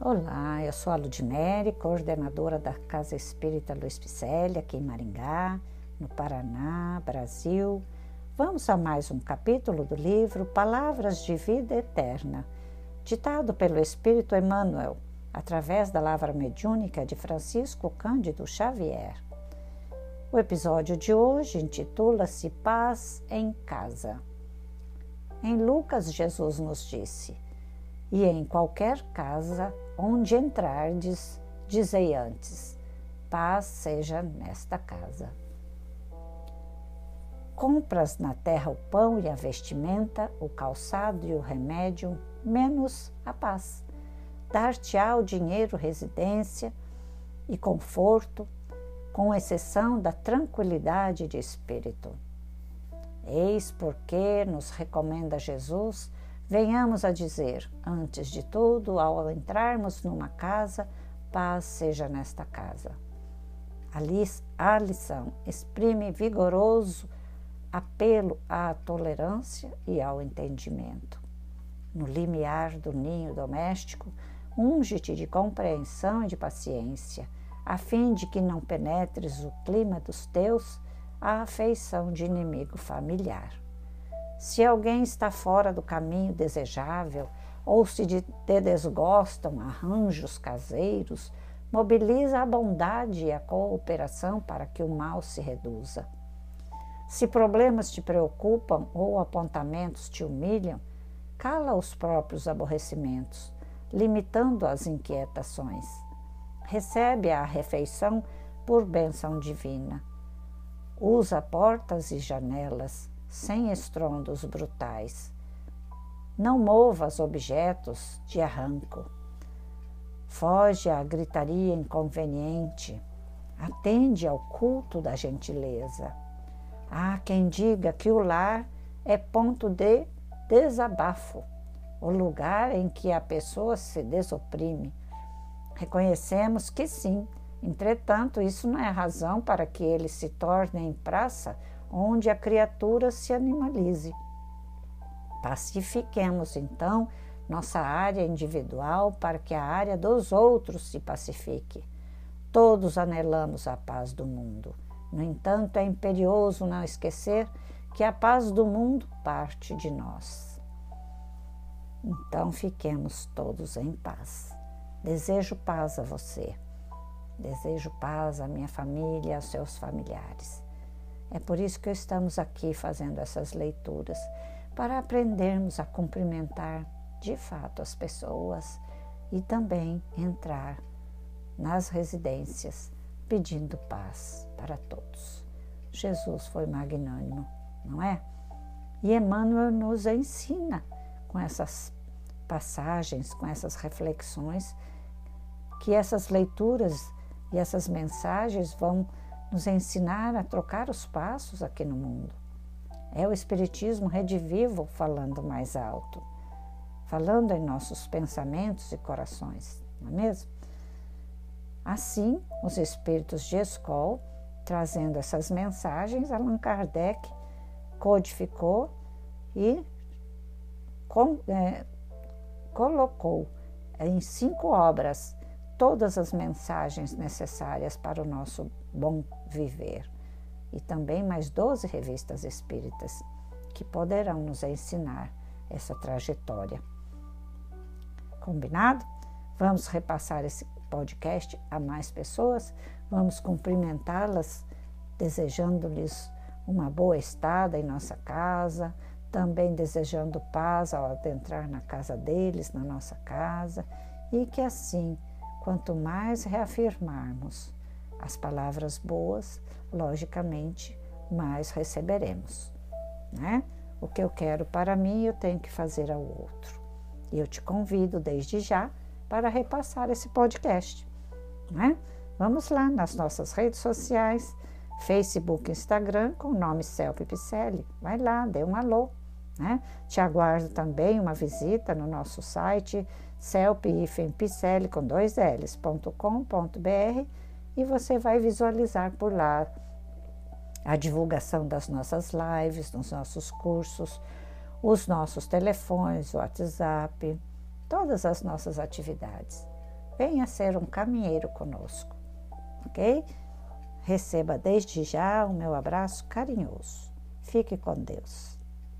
Olá, eu sou a Ludmere, coordenadora da Casa Espírita Luiz Picelli, aqui em Maringá, no Paraná, Brasil. Vamos a mais um capítulo do livro Palavras de Vida Eterna, ditado pelo Espírito Emmanuel, através da lavra mediúnica de Francisco Cândido Xavier. O episódio de hoje intitula-se Paz em Casa. Em Lucas, Jesus nos disse: E em qualquer casa onde entrardes, dizei antes: paz seja nesta casa. Compras na terra o pão e a vestimenta, o calçado e o remédio, menos a paz. Dar-te-á o dinheiro, residência e conforto, com exceção da tranquilidade de espírito. Eis porque nos recomenda Jesus venhamos a dizer, antes de tudo, ao entrarmos numa casa, paz seja nesta casa. A lição exprime vigoroso apelo à tolerância e ao entendimento. No limiar do ninho doméstico, unge-te de compreensão e de paciência, a fim de que não penetres o clima dos teus a afeição de inimigo familiar. Se alguém está fora do caminho desejável ou se te desgostam arranjos caseiros, mobiliza a bondade e a cooperação para que o mal se reduza. Se problemas te preocupam ou apontamentos te humilham, cala os próprios aborrecimentos, limitando as inquietações. Recebe a refeição por bênção divina. Usa portas e janelas, sem estrondos brutais. Não movas objetos de arranco. Foge à gritaria inconveniente. Atende ao culto da gentileza. Há quem diga que o lar é ponto de desabafo, o lugar em que a pessoa se desoprime. Reconhecemos que sim, entretanto, isso não é razão para que ele se torne em praça onde a criatura se animalize. Pacifiquemos, então, nossa área individual para que a área dos outros se pacifique. Todos anelamos a paz do mundo. No entanto, é imperioso não esquecer que a paz do mundo parte de nós. Então, fiquemos todos em paz. Desejo paz a você. Desejo paz à minha família, aos seus familiares. É por isso que estamos aqui fazendo essas leituras, para aprendermos a cumprimentar de fato as pessoas e também entrar nas residências pedindo paz para todos. Jesus foi magnânimo, não é? E Emmanuel nos ensina com essas passagens, com essas reflexões, que essas leituras e essas mensagens vão nos ensinar a trocar os passos aqui no mundo. É o Espiritismo redivivo falando mais alto, falando em nossos pensamentos e corações, não é mesmo? Assim, os espíritos de escola, trazendo essas mensagens, Allan Kardec codificou e com, é, colocou em cinco obras todas as mensagens necessárias para o nosso bom viver. E também mais 12 revistas espíritas que poderão nos ensinar essa trajetória. Combinado? Vamos repassar esse podcast a mais pessoas, vamos cumprimentá-las, desejando-lhes uma boa estada em nossa casa, também desejando paz ao adentrar na casa deles, na nossa casa, e que assim Quanto mais reafirmarmos as palavras boas, logicamente, mais receberemos. Né? O que eu quero para mim, eu tenho que fazer ao outro. E eu te convido desde já para repassar esse podcast. Né? Vamos lá nas nossas redes sociais, Facebook, Instagram, com o nome Celpe Picelli. Vai lá, dê um alô. Né? Te aguardo também uma visita no nosso site celpifempicele com dois L's.com.br e você vai visualizar por lá a divulgação das nossas lives, dos nossos cursos, os nossos telefones, WhatsApp, todas as nossas atividades. venha ser um caminheiro conosco, ok? Receba desde já o meu abraço carinhoso. Fique com Deus.